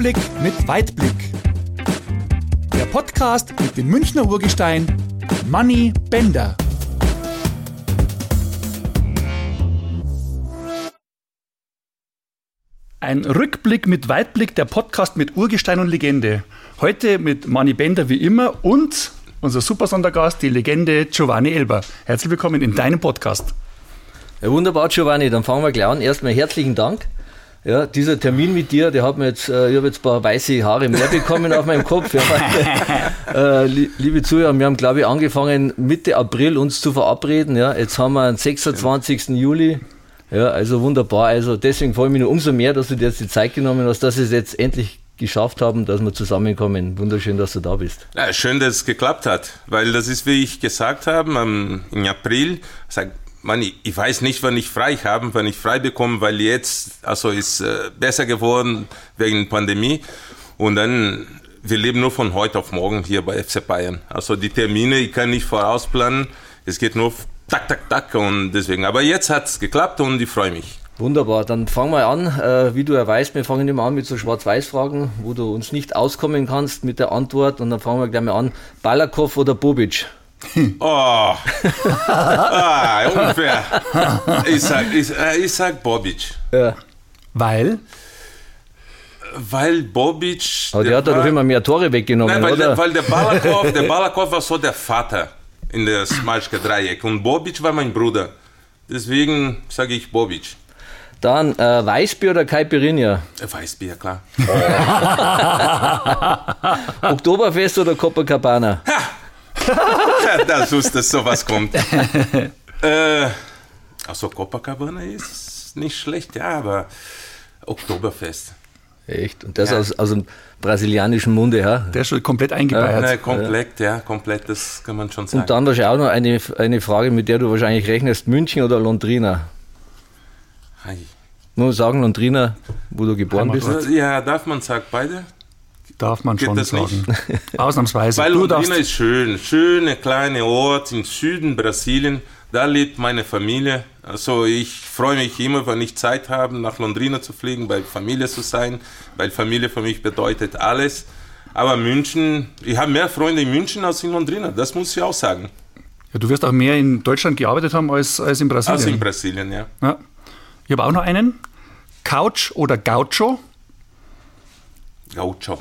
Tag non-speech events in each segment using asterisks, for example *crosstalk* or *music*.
Rückblick mit Weitblick. Der Podcast mit dem Münchner Urgestein Manny Bender. Ein Rückblick mit Weitblick, der Podcast mit Urgestein und Legende. Heute mit Manny Bender wie immer und unser super Sondergast, die Legende Giovanni Elber. Herzlich willkommen in deinem Podcast. Ja, wunderbar, Giovanni. Dann fangen wir gleich an. Erstmal herzlichen Dank. Ja, dieser Termin mit dir, der hat mir jetzt, äh, ich habe jetzt ein paar weiße Haare mehr bekommen auf meinem Kopf. Ja. *laughs* äh, liebe Zuhörer, wir haben, glaube ich, angefangen Mitte April uns zu verabreden. Ja. Jetzt haben wir den 26. Juli. Ja, also wunderbar. Also deswegen freue ich mich nur umso mehr, dass du dir jetzt die Zeit genommen hast, dass wir es jetzt endlich geschafft haben, dass wir zusammenkommen. Wunderschön, dass du da bist. Ja, schön, dass es geklappt hat, weil das ist, wie ich gesagt habe, im April, sag, man, ich weiß nicht, wann ich frei habe, wann ich frei bekomme, weil jetzt, also ist äh, besser geworden wegen Pandemie. Und dann, wir leben nur von heute auf morgen hier bei FC Bayern. Also die Termine, ich kann nicht vorausplanen. Es geht nur tak, tak, tak und deswegen. Aber jetzt hat es geklappt und ich freue mich. Wunderbar, dann fangen wir an. Äh, wie du ja weißt, wir fangen immer an mit so Schwarz-Weiß-Fragen, wo du uns nicht auskommen kannst mit der Antwort. Und dann fangen wir gleich mal an. Balakow oder Bobic? *laughs* Oh, ah, unfair. Ich sag, ich, äh, ich sag Bobic. Ja. Weil? Weil Bobic. Aber der, der hat doch immer mehr Tore weggenommen, nein, weil oder? Der, weil der Balakow, der Balakow war so der Vater in der Smalschke Dreieck und Bobic war mein Bruder. Deswegen sage ich Bobic. Dann äh, Weißbier oder Caipirinha? Weißbier, klar. *laughs* Oktoberfest oder Copacabana? Ha! *laughs* das wusste, dass sowas kommt. *laughs* äh, also Copacabana ist nicht schlecht, ja, aber Oktoberfest. Echt? Und das ja. aus, aus dem brasilianischen Munde, ja? Der ist schon komplett eingebeiert. Ja, komplett, ja, komplett, das kann man schon sagen. Und dann wahrscheinlich auch noch eine, eine Frage, mit der du wahrscheinlich rechnest: München oder Londrina? Hi. Nur sagen Londrina, wo du geboren bist? Ja, darf man sagen, beide? Darf man Geht schon sagen. *laughs* Ausnahmsweise. Weil Londrina ist schön. Schöne kleine Ort im Süden Brasilien. Da lebt meine Familie. Also ich freue mich immer, wenn ich Zeit habe, nach Londrina zu fliegen, bei Familie zu sein, weil Familie für mich bedeutet alles. Aber München, ich habe mehr Freunde in München als in Londrina, das muss ich auch sagen. Ja, du wirst auch mehr in Deutschland gearbeitet haben als, als in Brasilien. Als in Brasilien, ja. ja. Ich habe auch noch einen. Couch oder Gaucho? Gaucho.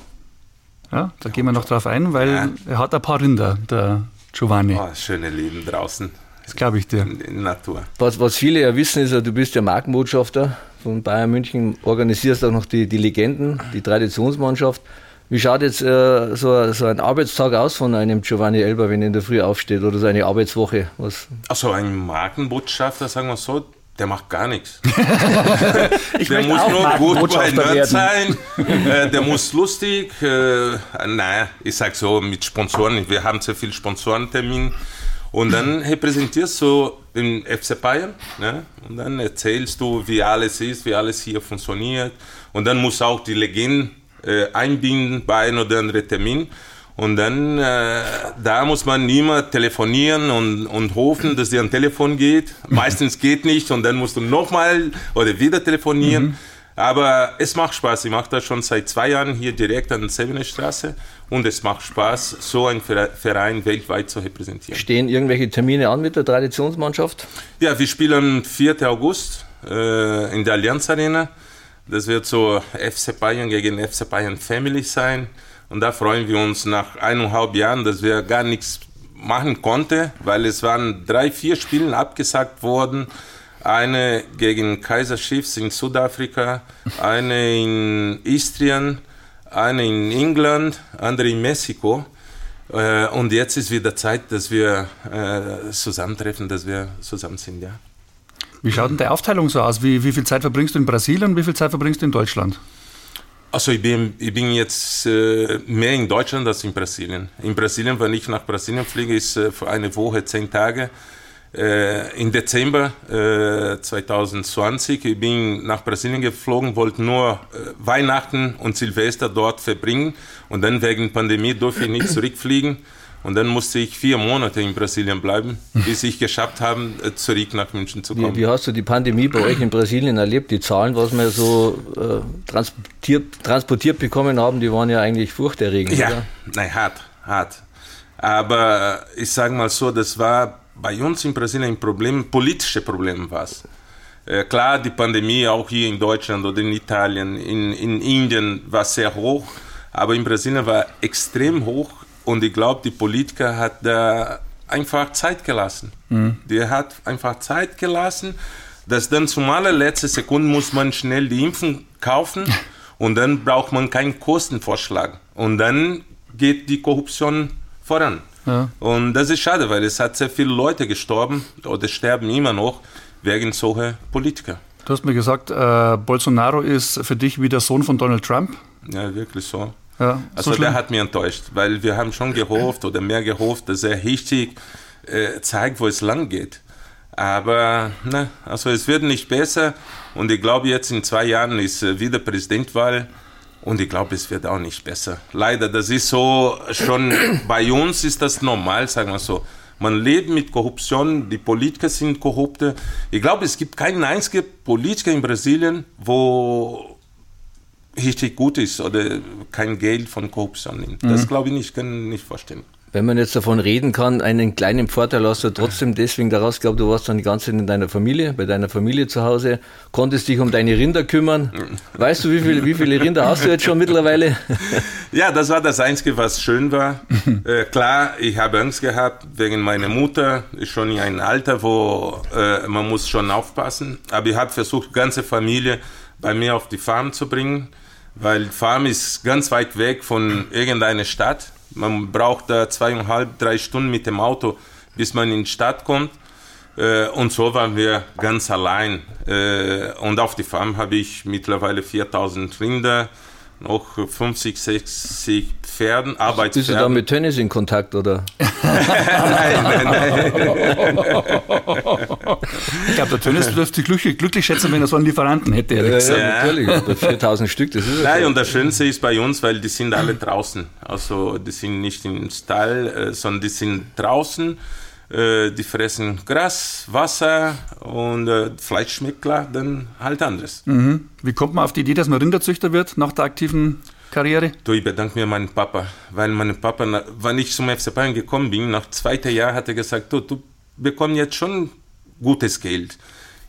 Ja, da gehen wir noch drauf ein, weil ja. er hat ein paar Rinder, der Giovanni. Oh, schöne Leben draußen. Das glaube ich dir. In, in Natur. Was, was viele ja wissen, ist ja, du bist ja Markenbotschafter von Bayern München, organisierst auch noch die, die Legenden, die Traditionsmannschaft. Wie schaut jetzt äh, so, so, ein Arbeitstag aus von einem Giovanni Elber, wenn er in der Früh aufsteht oder so eine Arbeitswoche? Was? Also ein Markenbotschafter, sagen wir so, der macht gar nichts. *laughs* ich der muss nur gut bei Nerd sein, äh, der muss lustig, äh, naja, ich sag so, mit Sponsoren, wir haben sehr viel Sponsorentermin und dann repräsentierst du den FC Bayern ne? und dann erzählst du, wie alles ist, wie alles hier funktioniert und dann muss auch die Legende äh, einbinden bei einem oder anderen Termin. Und dann, äh, da muss man immer telefonieren und, und hoffen, dass dir ein Telefon geht. *laughs* Meistens geht nicht und dann musst du nochmal oder wieder telefonieren. Mhm. Aber es macht Spaß. Ich mache das schon seit zwei Jahren hier direkt an der Sevener Straße und es macht Spaß, so einen Verein weltweit zu repräsentieren. Stehen irgendwelche Termine an mit der Traditionsmannschaft? Ja, wir spielen 4. August äh, in der Allianz Arena. Das wird so FC Bayern gegen FC Bayern Family sein. Und da freuen wir uns nach eineinhalb Jahren, dass wir gar nichts machen konnten, weil es waren drei, vier Spiele abgesagt worden. Eine gegen Kaiser Chiefs in Südafrika, eine in Istrien, eine in England, andere in Mexiko. Äh, und jetzt ist wieder Zeit, dass wir äh, zusammentreffen, dass wir zusammen sind, ja. Wie schaut denn die Aufteilung so aus? Wie, wie viel Zeit verbringst du in Brasilien und wie viel Zeit verbringst du in Deutschland? Also ich bin, ich bin jetzt äh, mehr in Deutschland als in Brasilien. In Brasilien, wenn ich nach Brasilien fliege, ist äh, für eine Woche zehn Tage. Äh, Im Dezember 2020 ich bin nach Brasilien geflogen, wollte nur äh, Weihnachten und Silvester dort verbringen und dann wegen Pandemie durfte ich nicht zurückfliegen Und dann musste ich vier Monate in Brasilien bleiben, bis ich geschafft habe, äh, zurück nach München zu kommen. Wie, wie, hast du die Pandemie bei euch in Brasilien erlebt? Die Zahlen, was wir so äh, transportiert, transportiert bekommen haben, die waren ja eigentlich furchterregend. Ja, oder? nein, hart, hart. Aber ich sage mal so, das war bei uns in Brasilien ein Problem, politische Problem war es. Äh, klar, die Pandemie auch hier in Deutschland oder in Italien, in, in Indien war sehr hoch, aber in Brasilien war extrem hoch und ich glaube, die Politiker hat da einfach Zeit gelassen. Mhm. Die hat einfach Zeit gelassen, dass dann zum allerletzten Sekunde muss man schnell die Impfung kaufen *laughs* und dann braucht man keinen Kostenvorschlag. Und dann geht die Korruption voran. Ja. Und das ist schade, weil es hat sehr viele Leute gestorben oder sterben immer noch wegen solcher Politiker. Du hast mir gesagt, äh, Bolsonaro ist für dich wie der Sohn von Donald Trump. Ja, wirklich so. Ja, also so der hat mich enttäuscht, weil wir haben schon gehofft oder mehr gehofft, dass er richtig äh, zeigt, wo es lang geht. Aber na, also es wird nicht besser und ich glaube jetzt in zwei Jahren ist äh, wieder Präsidentwahl und ich glaube es wird auch nicht besser. Leider, das ist so schon *coughs* bei uns ist das normal, sagen wir so. Man lebt mit Korruption, die Politiker sind korrupte. Ich glaube, es gibt keinen einzigen Politiker in Brasilien, wo richtig gut ist oder kein Geld von Korruption nimmt. Das mhm. glaube ich nicht, kann ich nicht vorstellen. Wenn man jetzt davon reden kann, einen kleinen Vorteil hast du trotzdem deswegen daraus, ich glaube, du warst dann die ganze Zeit in deiner Familie, bei deiner Familie zu Hause, konntest dich um deine Rinder kümmern. *laughs* Weißt du, wie, viel, wie viele Rinder hast du jetzt schon mittlerweile? *laughs* Ja, das war das Einzige, was schön war. *laughs* äh, klar, ich habe Angst gehabt wegen meiner Mutter, ist schon in einem Alter, wo äh, man muss schon aufpassen. Aber ich habe versucht, ganze Familie bei mir auf die Farm zu bringen weil Farm ist ganz weit weg von irgendeiner Stadt. Man braucht da zweieinhalb, drei Stunden mit dem Auto, bis man in die Stadt kommt. Äh, und so waren wir ganz allein. Äh, und auf die Farm habe ich mittlerweile 4000 Rinder, noch 50, 60 Pferden, Arbeitspferden. Bist du da mit Tennis in Kontakt, oder? *laughs* nein, nein, nein. ich glaube, der Tönnis dürfte sich glücklich, glücklich schätzen, wenn er so einen Lieferanten hätte. Ja, ja, natürlich. 4000 Stück, das ist Nein, und das Schönste ist bei uns, weil die sind alle draußen. Also die sind nicht im Stall, äh, sondern die sind draußen äh, die fressen Gras, Wasser und äh, Fleisch schmeckt klar, dann halt anderes. Mhm. Wie kommt man auf die Idee, dass man Rinderzüchter wird nach der aktiven Karriere? Du, ich bedanke mir meinen Papa, weil mein Papa, wenn ich zum FC Bayern gekommen bin, nach zweiter Jahr hat er gesagt, du, du bekommst jetzt schon gutes Geld.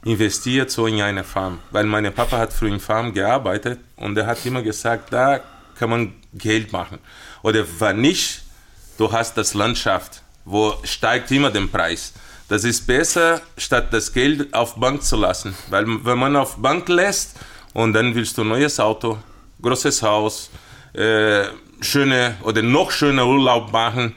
Investiert so in eine Farm, weil mein Papa hat früher in Farm gearbeitet und er hat immer gesagt, da kann man Geld machen. Oder wenn nicht, du hast das Landschaft, wo steigt immer den Preis. Das ist besser, statt das Geld auf Bank zu lassen. Weil wenn man auf Bank lässt und dann willst du ein neues Auto, großes Haus, äh, schöne oder noch schöner Urlaub machen,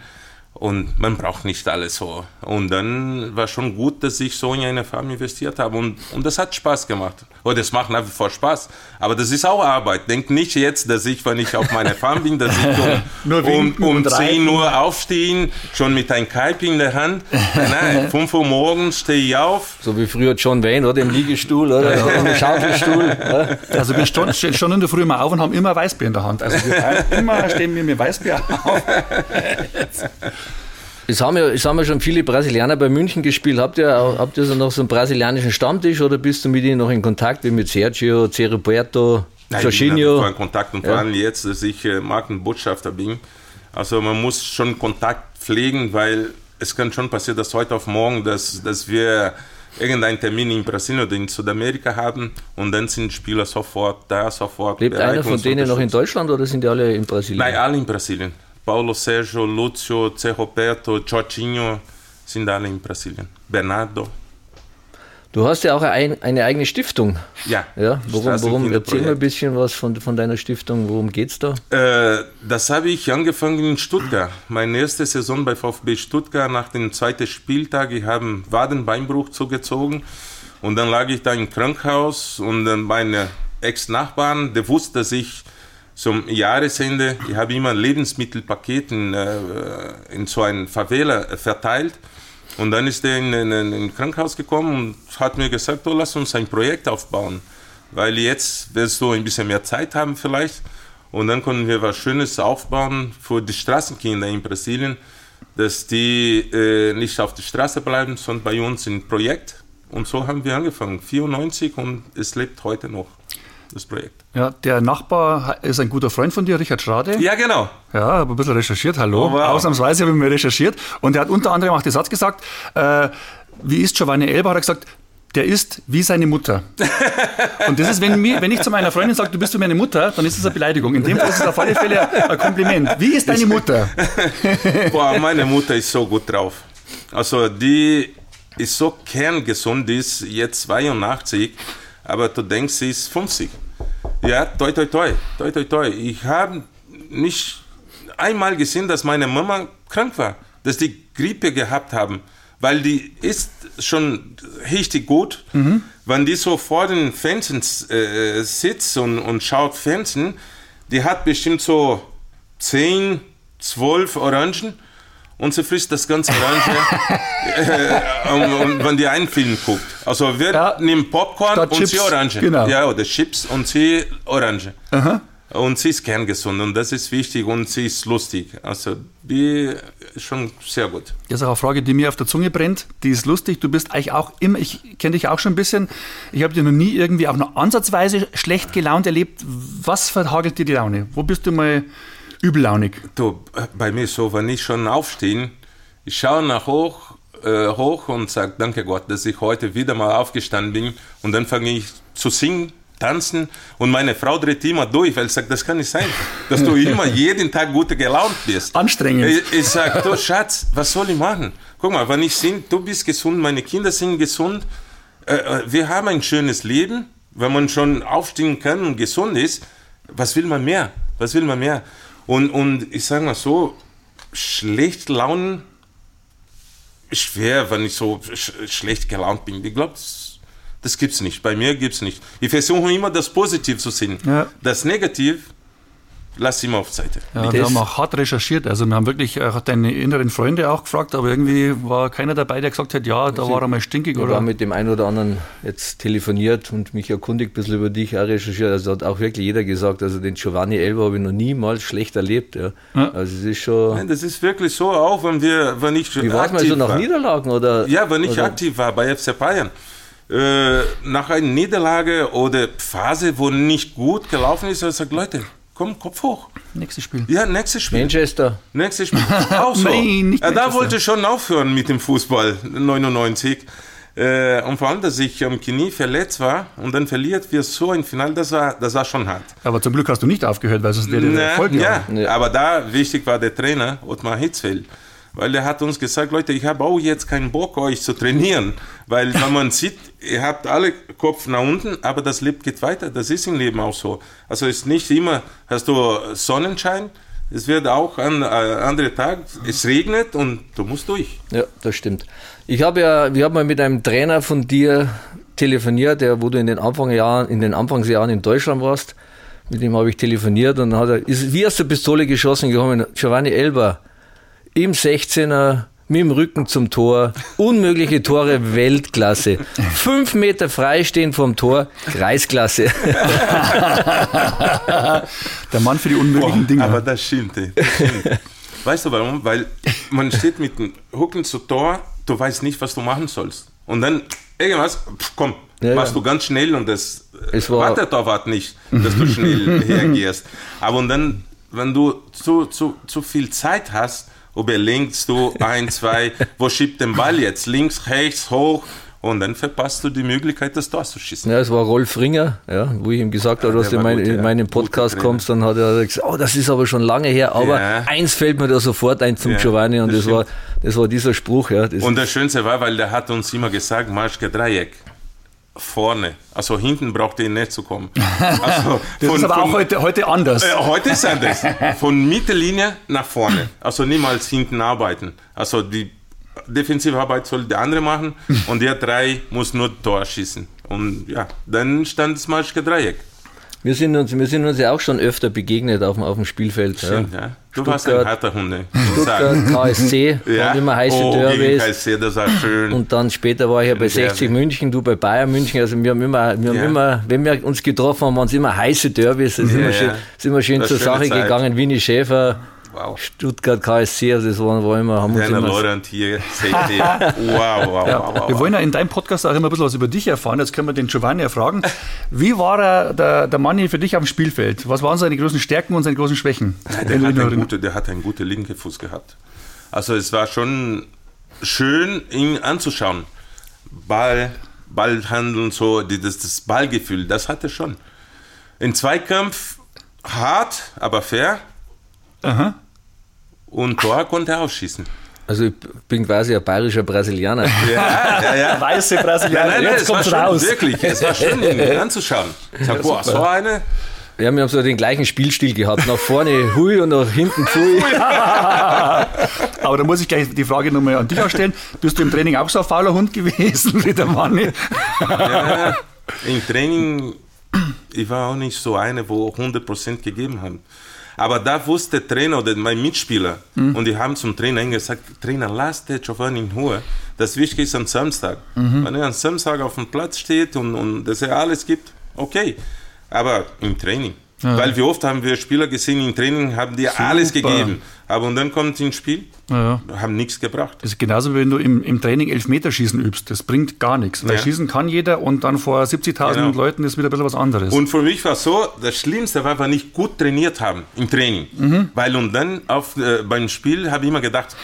und man braucht nicht alles so. Und dann war schon gut, dass ich so in eine Farm investiert habe. Und, und das hat Spaß gemacht. Und das macht nach wie vor Spaß. Aber das ist auch Arbeit. Denk nicht jetzt, dass ich, wenn ich auf meiner Farm bin, dass ich um, *laughs* um, um 10 Uhr aufstehen, schon mit einem Kalb in der Hand. Nein, 5 *laughs* Uhr morgens stehe ich auf. So wie früher John Wayne, oder? Im Liegestuhl, oder? Im Schaukelstuhl. Also wir stehen schon in der Früh mal auf und haben immer Weißbier in der Hand. Also wir immer stehen wir mit Weißbier auf. *laughs* Es haben, ja, es haben ja schon viele Brasilianer bei München gespielt. Habt ihr, habt ihr so noch so einen brasilianischen Stammtisch oder bist du mit ihnen noch in Kontakt, wie mit Sergio, Ceroberto, Jorginho? Ich bin in Kontakt und vor allem jetzt, dass ich äh, Markenbotschafter bin. Also man muss schon Kontakt pflegen, weil es kann schon passieren, dass heute auf morgen, dass, dass wir irgendeinen Termin in Brasilien oder in Südamerika haben und dann sind Spieler sofort da, sofort Lebt einer von denen noch in Deutschland oder sind die alle in Brasilien? Nein, alle in Brasilien. Paulo Sérgio, Lúcio, Zé Roberto, Jorginho sind alle in Brasilien. Bernardo. Du hast ja auch ein, eine eigene Stiftung. Ja. ja worum, worum erzähl mal ein bisschen was von, von deiner Stiftung. Worum geht es da? Äh, das habe ich angefangen in Stuttgart. Meine erste Saison bei VfB Stuttgart nach dem zweiten Spieltag. Ich habe einen Wadenbeinbruch zugezogen und dann lag ich da im Krankenhaus und dann meine Ex-Nachbarn, der wusste, dass ich zum Jahresende, ich habe immer Lebensmittelpaketen äh, in so einen Favela verteilt. Und dann ist er in, in, in ein Krankenhaus gekommen und hat mir gesagt, oh, lass uns ein Projekt aufbauen. Weil jetzt wirst du ein bisschen mehr Zeit haben vielleicht. Und dann können wir was Schönes aufbauen für die Straßenkinder in Brasilien. dass die äh, nicht auf der Straße bleiben, sondern bei uns im Projekt. Und so haben wir angefangen, 94 und es lebt heute noch, das Projekt. Ja, der Nachbar ist ein guter Freund von dir, Richard Schrade. Ja, genau. Ja, habe ein bisschen recherchiert, hallo. Oh, wow. Ausnahmsweise habe ich mir recherchiert. Und er hat unter anderem auch den Satz gesagt, äh, wie ist Giovanni Elba, hat er gesagt, der ist wie seine Mutter. *laughs* Und das ist, wenn, mir, wenn ich zu meiner Freundin sage, du bist wie meine Mutter, dann ist das eine Beleidigung. In dem Fall ist es auf alle Fälle ein Kompliment. Wie ist deine Mutter? *laughs* Boah, meine Mutter ist so gut drauf. Also die ist so kerngesund, die ist jetzt 82, aber du denkst, sie ist 50. Ja, toi, toi, toi, toi, toi, toi. Ich habe nicht einmal gesehen, dass meine Mama krank war, dass die Grippe gehabt haben weil die ist schon richtig gut. Mhm. Wenn die so vor den Fenstern äh, sitzt und, und schaut Fernsehen, die hat bestimmt so 10, 12 Orangen und sie frisst das ganze Orange, *laughs* äh, wenn die einen Film guckt. Also wir ja, nehmen Popcorn und Chips, sie Orange. Genau. Ja, oder Chips und sie Orange. Aha. Und sie ist kerngesund und das ist wichtig und sie ist lustig. Also die ist schon sehr gut. Das ist auch eine Frage, die mir auf der Zunge brennt. Die ist lustig. Du bist eigentlich auch immer, ich kenne dich auch schon ein bisschen. Ich habe dich noch nie irgendwie auch noch ansatzweise schlecht gelaunt erlebt. Was verhagelt dir die Laune? Wo bist du mal übellaunig? Du, bei mir so, wenn ich schon aufstehe, ich schaue nach hoch, äh, hoch und sage, danke Gott, dass ich heute wieder mal aufgestanden bin und dann fange ich zu singen tanzen und meine Frau dreht immer durch, weil sie sagt, das kann nicht sein, dass du *laughs* immer jeden Tag gut gelaunt bist. Anstrengend. Ich, ich sage, du Schatz, was soll ich machen? Guck mal, wenn ich singe, du bist gesund, meine Kinder sind gesund, äh, äh, wir haben ein schönes Leben, wenn man schon aufstehen kann und gesund ist, was will man mehr? Was will man mehr? Und, und ich sage mal so, schlecht Launen, schwer, wenn ich so sch schlecht gelaunt bin. Ich glaube, das gibt's nicht. Bei mir gibt's nicht. Ich versuche immer das Positiv zu sehen. Ja. Das Negativ lass immer auf Seite. Ja, wir haben auch hart recherchiert. Also wir haben wirklich auch deine inneren Freunde auch gefragt, aber irgendwie war keiner dabei, der gesagt hat, ja, da also war er mal stinkig. Ich oder? mit dem einen oder anderen jetzt telefoniert und mich erkundigt ein bisschen über dich, auch recherchiert. Also hat auch wirklich jeder gesagt, also den Giovanni Elba habe ich noch niemals schlecht erlebt. Ja. ja. Also es ist schon... Nein, das ist wirklich so, auch wenn wir, wenn ich Wie war es mal so nach war. Niederlagen? Oder, ja, wenn ich oder? aktiv war bei FC Bayern äh, nach einer Niederlage oder Phase, wo nicht gut gelaufen ist, er sagt, Leute, komm, Kopf hoch. Nächstes Spiel. Ja, nächstes Spiel. Manchester. Nächstes Spiel. Auch *laughs* so. Nein, nicht äh, da wollte ich schon aufhören mit dem Fußball, 99. Äh, und vor allem, dass ich am Knie verletzt war und dann verliert wir so ein Final, das war, das war schon hart. Aber zum Glück hast du nicht aufgehört, weil sonst wäre der Erfolg ja, ja, aber da wichtig war der Trainer, Ottmar Hitzfeld weil er hat uns gesagt, Leute, ich habe auch jetzt keinen Bock, euch zu trainieren, weil wenn man sieht, ihr habt alle Kopf nach unten, aber das Leben geht weiter, das ist im Leben auch so. Also ist nicht immer, hast du Sonnenschein, es wird auch ein äh, andere Tag, es regnet und du musst durch. Ja, das stimmt. Ich habe ja, wir haben mal mit einem Trainer von dir telefoniert, der, wo du in den Anfangsjahren, in den Anfangsjahren in Deutschland warst, mit dem habe ich telefoniert und dann hat er, ist wie aus der Pistole geschossen gekommen, Giovanni Elber, im 16er mit dem Rücken zum Tor, unmögliche Tore Weltklasse. Fünf Meter freistehen vom Tor, Kreisklasse. *laughs* Der Mann für die unmöglichen Dinge. Aber das stimmt, das stimmt. Weißt du warum? Weil man steht mit dem Rücken zum Tor, du weißt nicht, was du machen sollst. Und dann irgendwas, komm, ja, machst ja. du ganz schnell und das es war wartet Torwart nicht, dass du schnell *laughs* hergehst. Aber und dann, wenn du zu, zu, zu viel Zeit hast, überlegst du ein, zwei, wo schiebt den Ball jetzt? Links, rechts, hoch. Und dann verpasst du die Möglichkeit, das Tor zu schießen. Ja, es war Rolf Ringer, ja, wo ich ihm gesagt habe, dass du in, mein, gut, in meinen Podcast kommst. Dann hat er gesagt, oh, das ist aber schon lange her. Aber ja. eins fällt mir da sofort ein zum ja, Giovanni und das, das war, das war dieser Spruch. Ja, und das Schönste war, weil der hat uns immer gesagt, Marschke Dreieck vorne. Also hinten braucht ihr nicht zu kommen. *laughs* Also das von, ist aber von, auch heute, heute anders. Äh, heute ist anders. *laughs* Von Mittellinie nach vorne. Also niemals hinten arbeiten. Also die Defensivarbeit soll der andere machen *laughs* und der drei muss nur Tor schießen. Und ja, dann stand das Maschke Dreieck. Wir sind, uns, wir sind uns ja auch schon öfter begegnet auf dem, auf dem Spielfeld. Stimmt, ja. ja. Du Stuttgart, warst ein harter Hunde. Stuttgart, KSC, ja. immer heiße oh, Derbys. KSC, das war schön. Und dann später war ich ja bei 60 München, du bei Bayern München. Also wir haben immer, wir haben ja. immer wenn wir uns getroffen haben, waren es immer heiße Derbys. Es ja, immer schön, sind wir schön zur Sache Zeit. gegangen. Winnie Schäfer, wow. Stuttgart KSC, also das war, war immer, haben Werner Laurent hier, wow, wow, ja, wow, wow, Wir wollen ja in deinem Podcast auch immer ein bisschen was über dich erfahren. Jetzt können wir den Giovanni fragen. Wie war er, der, der Manni für dich auf dem Spielfeld? Was waren seine großen Stärken und seine großen Schwächen? Der, der, hat, einen gute, der hat einen guten linken Fuß gehabt. Also es war schon schön, ihn anzuschauen. Ball, Ballhandeln, so, das, das Ballgefühl, das hatte schon. In Zweikampf hart, aber fair. Aha. Und Tor konnte er aufschießen. Also ich bin quasi ein bayerischer Brasilianer. Ja, ja, ja. *laughs* Weiße Brasilianer. Nein, nein, Jetzt kommt raus. Wirklich, es war schön, ihn anzuschauen. Ich sag, boah, so eine. Ja, wir haben so den gleichen Spielstil gehabt. Nach vorne Hui und nach hinten Pfui. *laughs* Aber da muss ich gleich die Frage nochmal an dich auch stellen. Bist du im Training auch so ein fauler Hund gewesen *laughs* wie der Mann? Ja, im Training, ich war auch nicht so einer, wo 100% gegeben haben. Aber da wusste der Trainer oder mein Mitspieler mhm. und die haben zum Trainer gesagt, Trainer, lass den Giovanni in Ruhe. Das Wichtige ist am Samstag. Mhm. Wenn er am Samstag auf dem Platz steht und, und dass er alles gibt, okay. Aber im Training. Ja. Weil wie oft haben wir Spieler gesehen im Training, haben die Super. alles gegeben. Aber und dann kommt ins Spiel, ja. haben nichts gebracht. Das ist genauso, wie wenn du im, im Training Elfmeterschießen übst. Das bringt gar nichts. Weil ja. schießen kann jeder und dann vor 70.000 genau. Leuten ist wieder ein bisschen was anderes. Und für mich war es so, das Schlimmste war, wenn wir nicht gut trainiert haben im Training. Mhm. Weil und dann auf, äh, beim Spiel habe ich immer gedacht,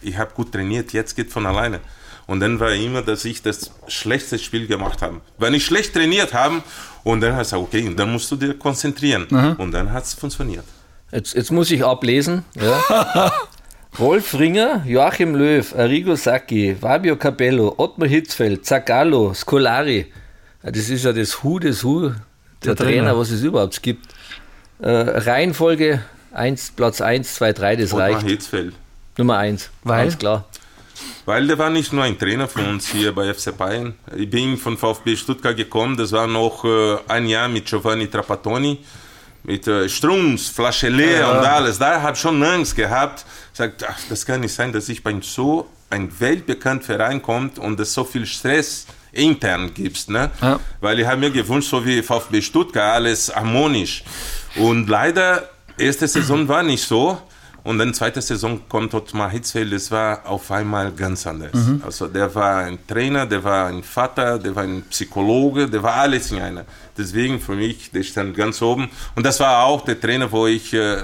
ich habe gut trainiert, jetzt geht von alleine. Und dann war immer, dass ich das schlechteste Spiel gemacht habe. Wenn ich schlecht trainiert habe, und dann hast du gesagt, okay, dann musst du dir konzentrieren. Mhm. Und dann hat es funktioniert. Jetzt, jetzt muss ich ablesen. Ja. *laughs* Rolf Ringer, Joachim Löw, Arrigo Sacchi, Fabio Capello, Ottmar Hitzfeld, Zagallo, Scolari. Das ist ja das Hu des Hu der, der Trainer, Trainer, was es überhaupt gibt. Äh, Reihenfolge 1, Platz 1, 2, 3, das Ottmar reicht. Hitzfeld. Nummer 1, ganz klar. Weil der war nicht nur ein Trainer für uns hier bei FC Bayern. Ich bin von VfB Stuttgart gekommen, das war noch äh, ein Jahr mit Giovanni Trapattoni, mit äh, Strums, Flasche leer ja. und alles. Da habe ich schon Angst gehabt. Sagt, ach, das kann nicht sein, dass ich bei so einem weltbekannten Verein kommt und es so viel Stress intern gibt. Ne? Ja. Weil ich habe mir gewünscht, so wie VfB Stuttgart, alles harmonisch. Und leider, erste Saison war nicht so. Und dann zweite Saison kommt Ottmar Hitzfeld, das war auf einmal ganz anders. Mhm. Also der war ein Trainer, der war ein Vater, der war ein Psychologe, der war alles in einer. Deswegen für mich, der stand ganz oben. Und das war auch der Trainer, wo ich äh,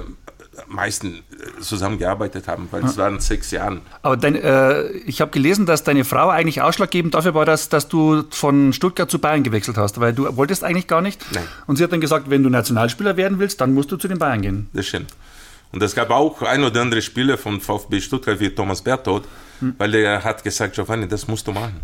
meisten äh, zusammengearbeitet haben, weil es waren sechs Jahre. Aber dein, äh, ich habe gelesen, dass deine Frau eigentlich ausschlaggebend dafür war, dass, dass du von Stuttgart zu Bayern gewechselt hast, weil du wolltest eigentlich gar nicht. Nein. Und sie hat dann gesagt, wenn du Nationalspieler werden willst, dann musst du zu den Bayern gehen. Das stimmt. Und es gab auch ein oder andere Spieler von VfB Stuttgart wie Thomas Berthold, hm. weil er hat gesagt, Giovanni, das musst du machen.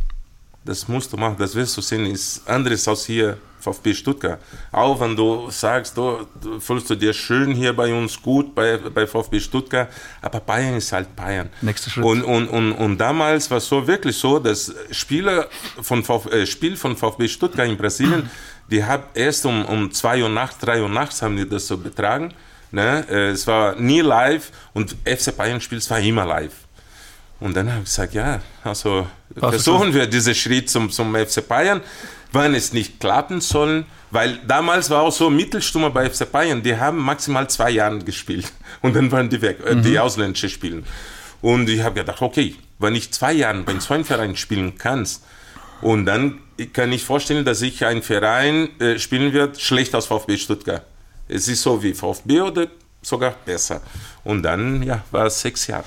Das musst du machen, das wirst du sehen, ist anderes als hier VfB Stuttgart. Auch wenn du sagst, du, du fühlst du dir schön hier bei uns gut, bei, bei VfB Stuttgart, aber Bayern ist halt Bayern. Nächster Schritt. Und, und, und, und damals war es so wirklich so, dass Spieler von Vf, äh, Spiel von VfB Stuttgart in Brasilien, die haben erst um, um 2 Uhr nachts, 3 Uhr nachts haben die das so betragen Ne? Äh, es war nie live und FC Bayern Spiel, es war immer live. Und dann habe ich gesagt, ja, also versuchen wir diesen Schritt zum, zum FC Bayern, wenn es nicht klappen soll, weil damals war auch so Mittelstummer bei FC Bayern, die haben maximal zwei Jahre gespielt *laughs* und dann waren die weg, äh, mhm. die ausländische spielen. Und ich habe gedacht, okay, wenn ich zwei Jahre beim zweiten Verein spielen kann, und dann kann ich vorstellen, dass ich einen Verein äh, spielen wird, schlecht aus VfB Stuttgart. Es ist so wie VfB oder sogar besser. Und dann ja, war es sechs Jahre.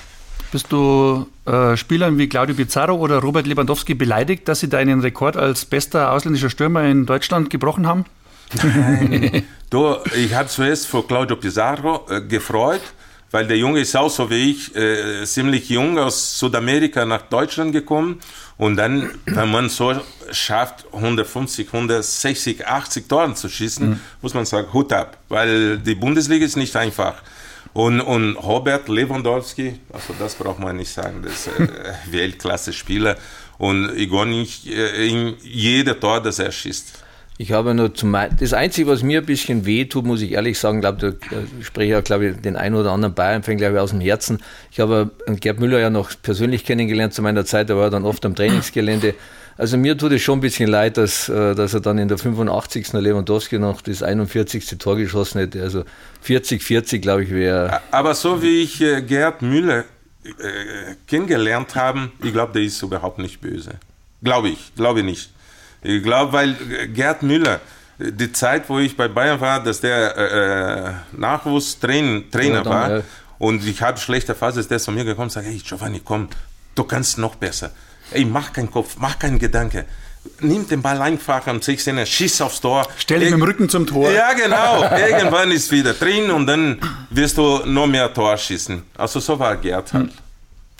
Bist du äh, Spielern wie Claudio Pizarro oder Robert Lewandowski beleidigt, dass sie deinen Rekord als bester ausländischer Stürmer in Deutschland gebrochen haben? Nein. *laughs* du, ich habe zuerst vor Claudio Pizarro äh, gefreut, weil der Junge ist auch so wie ich, äh, ziemlich jung aus Südamerika nach Deutschland gekommen. Und dann, wenn man so schafft, 150, 160, 80 Toren zu schießen, mhm. muss man sagen, Hut ab, weil die Bundesliga ist nicht einfach. Und, und Robert Lewandowski, also das braucht man nicht sagen, das ist äh, *laughs* Weltklasse-Spieler. Und ich gehe nicht äh, in jeder Tor, das er schießt. Ich habe nur zum das Einzige, was mir ein bisschen weh tut, muss ich ehrlich sagen, glaube da spreche ich glaube ich, den einen oder anderen Bayern-Fan, glaube ich, aus dem Herzen. Ich habe Gerd Müller ja noch persönlich kennengelernt zu meiner Zeit, da war er dann oft am Trainingsgelände. Also mir tut es schon ein bisschen leid, dass, äh, dass er dann in der 85. Lewandowski noch das 41. Tor geschossen hätte. Also 40, 40 glaube ich wäre. Aber so wie ich äh, Gerd Müller äh, kennengelernt habe, ich glaube, der ist überhaupt nicht böse. Glaube ich, glaube ich nicht. Ich glaube, weil Gerd Müller, die Zeit, wo ich bei Bayern war, dass der äh, Nachwuchstrainer ja, dann, war ja. und ich habe schlechte Phase, ist der zu mir gekommen und sagt, hey Giovanni, komm, du kannst noch besser. Ey, mach keinen Kopf, mach keinen Gedanke. Nimm den Ball einfach am 16er, schieß aufs Tor. Stell dich mit dem Rücken zum Tor. Ja, genau. *laughs* Irgendwann ist wieder drin und dann wirst du noch mehr Tor schießen. Also so war Gerd halt.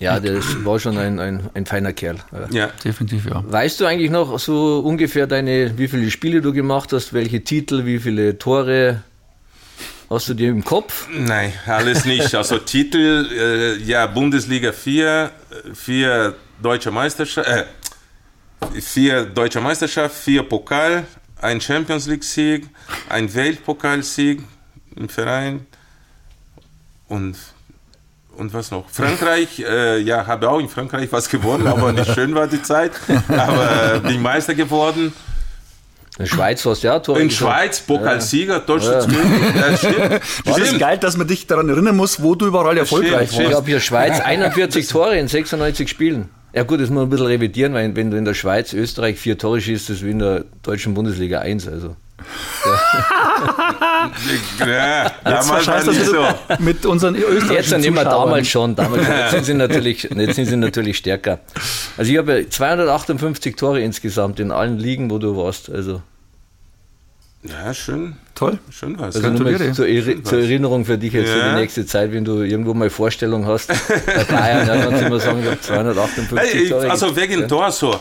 Ja, der war schon ein, ein, ein feiner Kerl. Ja, definitiv, ja. Weißt du eigentlich noch so ungefähr deine, wie viele Spiele du gemacht hast, welche Titel, wie viele Tore hast du dir im Kopf? Nein, alles nicht. Also Titel, äh, ja, Bundesliga 4, 4 deutsche Meisterschaft, äh, vier deutsche Meisterschaft, vier Pokal, ein Champions League Sieg, ein Weltpokalsieg im Verein und und was noch? Frankreich, äh, ja, habe auch in Frankreich was gewonnen, aber nicht schön war die Zeit. Aber äh, bin Meister geworden. In Schweiz warst du ja Tor. In Schweiz, Pokalsieger, ja. Torschützenkönig. Ja. stimmt. Das ist geil, dass man dich daran erinnern muss, wo du überall erfolgreich warst. Ich habe hier Schweiz 41 Tore in 96 Spielen. Ja gut, das muss man ein bisschen revidieren, weil wenn du in der Schweiz, Österreich vier Tore schießt, das ist wie in der deutschen Bundesliga 1. Also. Ja. damals war nicht so. Mit unseren österreichischen Jetzt sind immer damals schon. Damals, jetzt, sind sie natürlich, *laughs* jetzt sind sie natürlich stärker. Also ich habe 258 Tore insgesamt in allen Ligen, wo du warst. Also ja, schön. Toll. Schön was. Also nur zur, Eri zur, Erinnerung für dich jetzt ja. für die nächste Zeit, wenn du irgendwo mal Vorstellung hast. Bei *laughs* Bayern, ja, kannst du immer sagen, ich habe 258 hey, Tore. Also wegen ja. Tor so.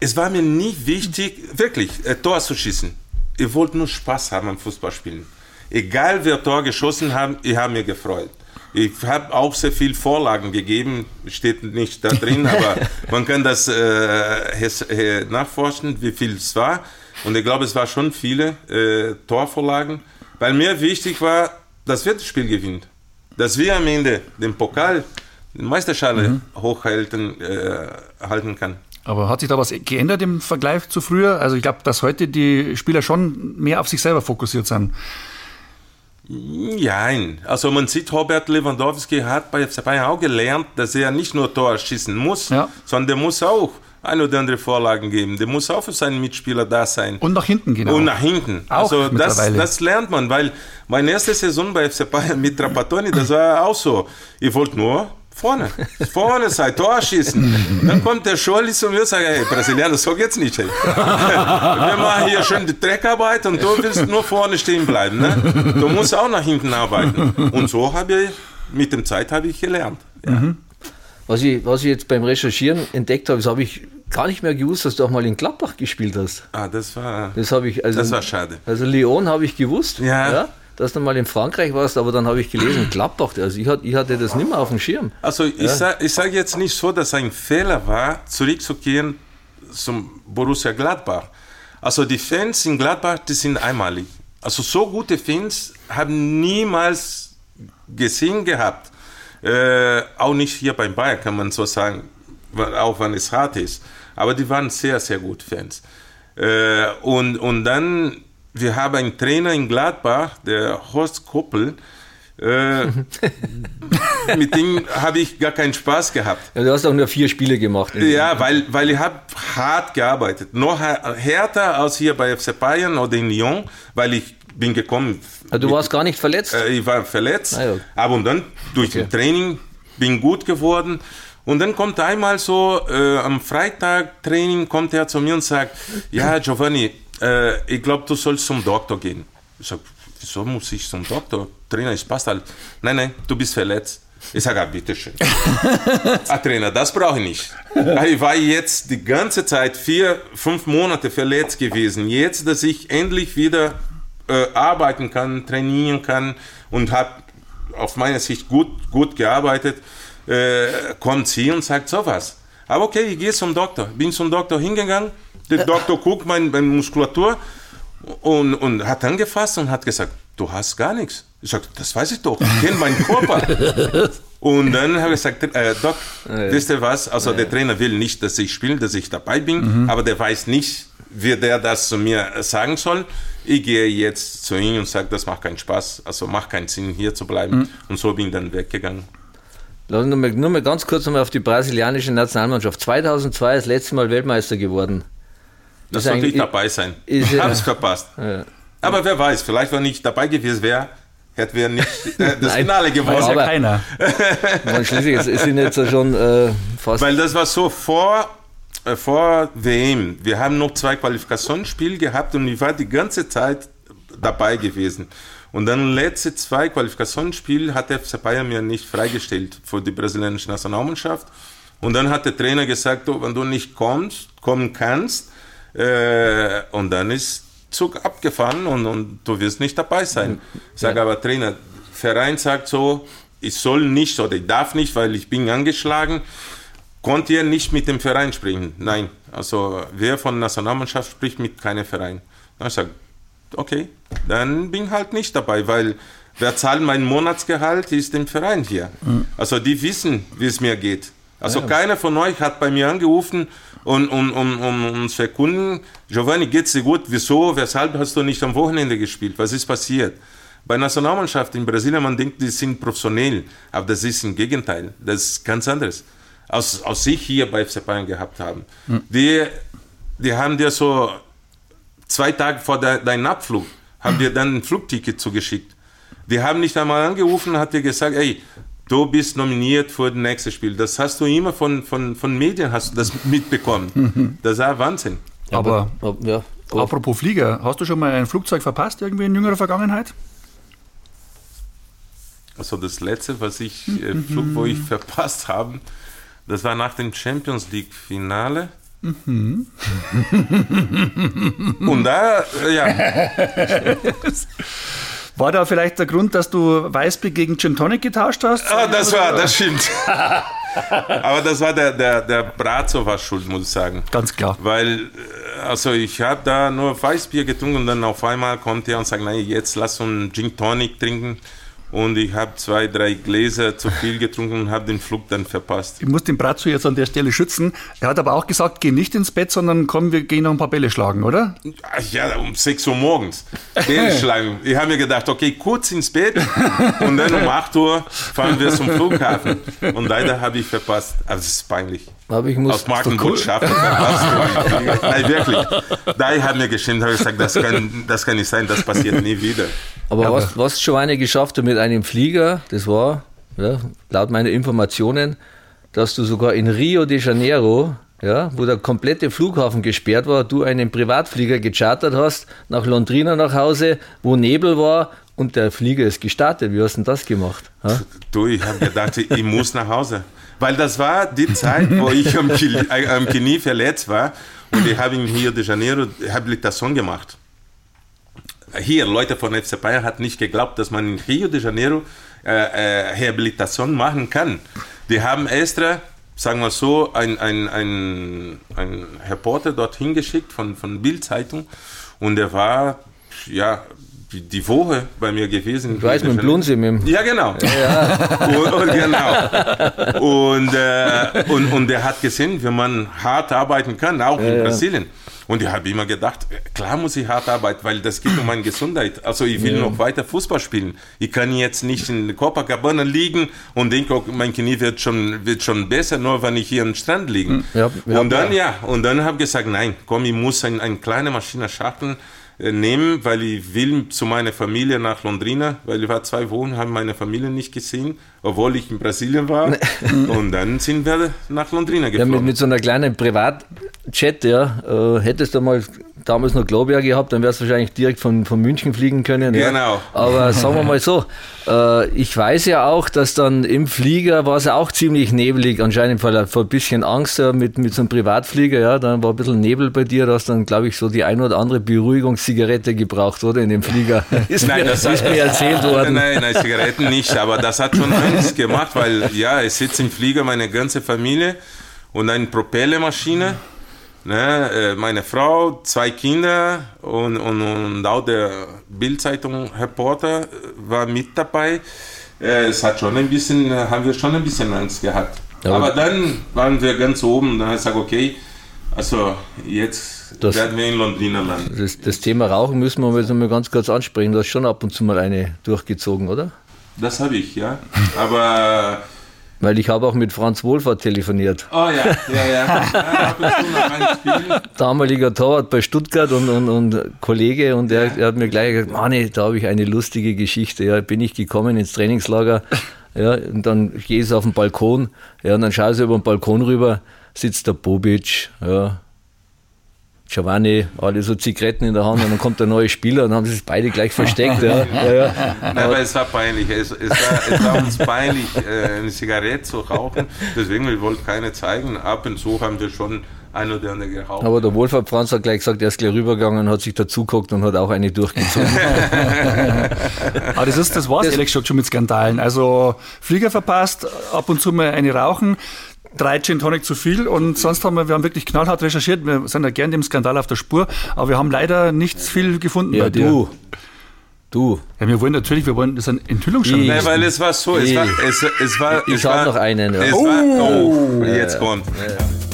Es war mir nie wichtig, wirklich, äh, Tor zu schießen. Ich wollte nur Spaß haben am Fußballspielen. Egal wer Tor geschossen hat, ich habe mich gefreut. Ich habe auch sehr viel Vorlagen gegeben, steht nicht da drin, *laughs* aber man kann das äh, nachforschen, wie viel es war. Und ich glaube, es waren schon viele äh, Torvorlagen, weil mir wichtig war, dass wir das Spiel gewinnen. Dass wir am Ende den Pokal, den Meisterschale mhm. hochhalten äh, halten kann. Aber hat sich da was geändert im Vergleich zu früher? Also ich glaube, dass heute die Spieler schon mehr auf sich selber fokussiert sind. Nein, also man sieht, Robert Lewandowski hat bei FC Bayern auch gelernt, dass er nicht nur Tor schießen muss, ja. sondern der muss auch ein oder andere Vorlagen geben. Der muss auch für seinen Mitspieler da sein. Und nach hinten gehen. Und nach hinten. Auch also das, das lernt man, weil meine erste Saison bei FC Bayern mit Trapattoni, das war auch so. Ich wollte nur vorne, vorne sein, Tor schießen. Dann kommt der Schollis und wir sagen, hey, Brasilianer, so geht's nicht. Hey. Wir machen hier schön die Dreckarbeit und du willst nur vorne stehen bleiben. Ne? Du musst auch nach hinten arbeiten. Und so habe ich, mit dem Zeit habe ich gelernt. Ja. Mhm. Was ich, was ich jetzt beim Recherchieren entdeckt habe, das habe ich gar nicht mehr gewusst, dass du auch mal in Gladbach gespielt hast. Ah, das war, das habe ich, also, das war schade. Also Lyon habe ich gewusst, ja. ja. Dass du mal in Frankreich warst, aber dann habe ich gelesen, Gladbach, also ich, hatte das nicht mehr auf dem Schirm. Also ich ja. sage sag jetzt nicht so, dass ein Fehler war, zurückzukehren zum Borussia Gladbach. Also die Fans in Gladbach, die sind einmalig. Also so gute Fans haben niemals gesehen gehabt. Äh, auch nicht hier beim Bayern, kann man so sagen, auch wenn es hart ist. Aber die waren sehr, sehr gut Fans. Äh, und, und dann, wir haben einen Trainer in Gladbach, der Horst Koppel, äh, mit dem habe ich gar keinen Spaß gehabt. Ja, du hast auch nur vier Spiele gemacht. Ja, weil, weil ich habe hart gearbeitet. Noch härter als hier bei FC Bayern oder in Lyon, weil ich bin gekommen. Also du warst gar nicht verletzt? Äh, ich war verletzt, ah, ja. aber und dann durch okay. Training bin gut geworden. Und dann kommt einmal so, äh, am Freitag Training kommt er zu mir und sagt, ja Giovanni, äh, ich glaube, du sollst zum Doktor gehen. Ich sage, wieso muss ich zum Doktor? Trainer, es passt halt. Nein, nein, du bist verletzt. Ich sage, ah, bitteschön. *laughs* ah, Trainer, das brauche ich nicht. Ich war jetzt die ganze Zeit vier, fünf Monate verletzt gewesen. Jetzt, dass ich endlich wieder äh, arbeiten kann, trainieren kann und habe auf meiner Sicht gut, gut gearbeitet, äh, kommt sie und sagt sowas. Aber okay, ich gehe zum Doktor. Bin zum Doktor hingegangen, der Doktor guckt meine, meine Muskulatur und, und hat angefasst und hat gesagt, du hast gar nichts. Ich sage, das weiß ich doch, ich kenne meinen Körper. Und dann habe ich gesagt, äh, Doc, ja. wisst ihr was? Also ja. der Trainer will nicht, dass ich spiele, dass ich dabei bin, mhm. aber der weiß nicht, wie der das zu mir sagen soll. Ich gehe jetzt zu ihm und sage, das macht keinen Spaß, also macht keinen Sinn, hier zu bleiben. Mhm. Und so bin ich dann weggegangen. Lass uns nur mal, nur mal ganz kurz nochmal auf die brasilianische Nationalmannschaft. 2002 das letzte Mal Weltmeister geworden. Das sollte ich dabei sein. Ich habe es verpasst. Ja. Aber wer weiß, vielleicht, wenn ich dabei gewesen wäre, hätten wir nicht äh, das Nein, Finale gewonnen. Weiß ja keiner. *laughs* Man, schließlich es sind jetzt schon äh, fast. Weil das war so vor, äh, vor WM. Wir haben noch zwei Qualifikationsspiele gehabt und ich war die ganze Zeit dabei gewesen. Und dann letzte zwei Qualifikationsspiele hat der FC Bayern mir nicht freigestellt für die brasilianische Nationalmannschaft. Und dann hat der Trainer gesagt, oh, wenn du nicht kommst, kommen kannst, äh, und dann ist Zug abgefahren und, und du wirst nicht dabei sein. Ich sage aber, Trainer, Verein sagt so, ich soll nicht oder ich darf nicht, weil ich bin angeschlagen. Konnte ihr nicht mit dem Verein sprechen? Nein. Also wer von Nationalmannschaft spricht mit keinem Verein? Dann ich sage, okay, dann bin ich halt nicht dabei, weil wer zahlt mein Monatsgehalt, ist dem Verein hier. Mhm. Also die wissen, wie es mir geht. Also ja. keiner von euch hat bei mir angerufen und um, um, um uns zu erkunden, Giovanni, geht's dir gut? Wieso? Weshalb hast du nicht am Wochenende gespielt? Was ist passiert? Bei Nationalmannschaft in Brasilien, man denkt, die sind professionell, aber das ist im Gegenteil. Das ist ganz anderes. Aus, aus sich hier bei FC Bayern gehabt haben. Mhm. Die, die haben dir so zwei Tage vor de, deinem Abflug, haben dir dann ein Flugticket zugeschickt. Die haben nicht einmal angerufen, hat dir gesagt, ey, du bist nominiert für das nächste Spiel. Das hast du immer von, von, von Medien hast du das *laughs* mitbekommen. Das ist ein Wahnsinn. Aber, aber ja. apropos Flieger, hast du schon mal ein Flugzeug verpasst irgendwie in jüngerer Vergangenheit? Also das letzte, was ich äh, mhm. Flug, wo ich verpasst habe, das war nach dem Champions League Finale. Mhm. Und da, äh, ja. *laughs* War da vielleicht der Grund, dass du Weißbier gegen Gin Tonic getauscht hast? Ah, das war, das stimmt. *laughs* Aber das war der, der, der Brazo war schuld, muss ich sagen. Ganz klar. Weil, äh, also ich habe da nur Weißbier getrunken und dann auf einmal kommt er und sagt, nein, jetzt lass uns Gin Tonic trinken und ich habe zwei, drei Gläser zu viel getrunken und habe den Flug dann verpasst. Ich muss den Bratzo jetzt an der Stelle schützen. Er hat aber auch gesagt, geh nicht ins Bett, sondern komm, wir gehen noch ein paar Bälle schlagen, oder? Ja, um 6 Uhr morgens. Bälle *laughs* schlagen. Ich habe mir gedacht, okay, kurz ins Bett und dann um 8 Uhr fahren wir zum Flughafen. Und leider habe ich verpasst. Also es ist peinlich. Aber ich muss Aus Markenbotschaften verpasst. *laughs* Nein, wirklich. Da ich habe mir geschämt, habe gesagt, das kann, das kann nicht sein, das passiert nie wieder. Aber, Aber was, was Giovanni geschafft hat mit einem Flieger, das war, ja, laut meiner Informationen, dass du sogar in Rio de Janeiro, ja, wo der komplette Flughafen gesperrt war, du einen Privatflieger gechartert hast, nach Londrina nach Hause, wo Nebel war und der Flieger ist gestartet. Wie hast du denn das gemacht? Ha? Du, ich habe gedacht, ich muss nach Hause. Weil das war die Zeit, wo ich am Knie, äh, Knie verletzt war und ich habe in Rio de Janeiro Habilitation gemacht. Hier, Leute von FC Bayern hat nicht geglaubt, dass man in Rio de Janeiro äh, äh, Rehabilitation machen kann. Die haben extra, sagen wir so, ein, ein, ein, ein Reporter dorthin geschickt von, von Bild-Zeitung und der war ja die Woche bei mir gewesen. Ich weiß, mit dem Blunsim. Ja, genau. Ja. *laughs* und, und, genau. Und, äh, und, und der hat gesehen, wie man hart arbeiten kann, auch ja, in Brasilien. Und ich habe immer gedacht, klar muss ich hart arbeiten, weil das geht um meine Gesundheit. Also ich will ja. noch weiter Fußball spielen. Ich kann jetzt nicht in Copacabana liegen und denke, oh, mein Knie wird schon, wird schon besser, nur wenn ich hier am Strand liege. Ja, und dann, ja, und dann habe ich gesagt, nein, komm, ich muss ein, eine kleine Maschine schaffen äh, nehmen, weil ich will zu meiner Familie nach Londrina, weil ich war zwei Wochen, habe meine Familie nicht gesehen, obwohl ich in Brasilien war. *laughs* und dann sind wir nach Londrina geflogen. Ja, mit, mit so einer kleinen Privatjet, ja, äh, hättest du mal damals noch Globier gehabt, dann wärst du wahrscheinlich direkt von, von München fliegen können. Ja. Genau. Aber *laughs* sagen wir mal so, äh, ich weiß ja auch, dass dann im Flieger war es ja auch ziemlich nebelig, anscheinend vor, vor ein bisschen Angst ja, mit, mit so einem Privatflieger, ja, dann war ein bisschen Nebel bei dir, da hast dann, glaube ich, so die ein oder andere Beruhigungszigarette gebraucht, oder, in dem Flieger. ist nein, mir, das ist mir *laughs* erzählt worden. Nein, nein, Zigaretten nicht, aber das hat schon Angst gemacht, weil, ja, es sitzt im Flieger meine ganze Familie und eine Propellermaschine Ne, äh, meine Frau, zwei Kinder und, und, und auch der Bildzeitung-Reporter war mit dabei. äh, es hat schon ein bisschen, haben wir schon ein bisschen Angst gehabt. Ja, aber dann waren wir ganz oben und dann habe ich gesagt, okay, also jetzt das, werden wir in Londrina landen. Das, das, Thema Rauchen müssen wir mal ganz kurz ansprechen. Du hast schon ab und zu mal eine durchgezogen, oder? Das habe ich, ja. Aber *laughs* weil ich habe auch mit Franz Wohlfahrt telefoniert. Oh ja, ja, ja. *laughs* Damaliger Torwart bei Stuttgart und, und, und Kollege und er, er, hat mir gleich gesagt, Manni, da habe ich eine lustige Geschichte. Ja, bin ich gekommen ins Trainingslager ja, und dann gehe ich auf den Balkon ja, und dann schaue ich über den Balkon rüber, sitzt der Bobic, ja, Giovanni, alle so Zigaretten in der Hand und dann kommt der neue Spieler und haben sich beide gleich versteckt. Ja. *laughs* Ja, ja. Nein, aber es war peinlich. Es, es, war, es war, uns peinlich, äh, eine Zigarette zu rauchen. Deswegen, wir wollten keine zeigen. Ab und zu haben wir schon ein oder andere geraucht. Aber der Wohlfahrt Franz hat gleich gesagt, er ist gleich rübergegangen und hat sich dazugeguckt und hat auch eine durchgezogen. *laughs* aber das, ist, das war es ehrlich gesagt schon mit Skandalen. Also Flieger verpasst, ab und zu mal eine rauchen drei Gin Tonic zu viel und sonst haben wir, wir haben wirklich knallhart recherchiert. Wir sind ja gern dem Skandal auf der Spur, aber wir haben leider nichts viel gefunden ja, bei dir. Du. Du. Ja, wir wollen natürlich, wir wollen das ein Enthüllungsschein. Nein, weil es war so, es war, es, es war, ich, es habe noch einen. Ja. Es oh, war, oh, jetzt kommt. Ja.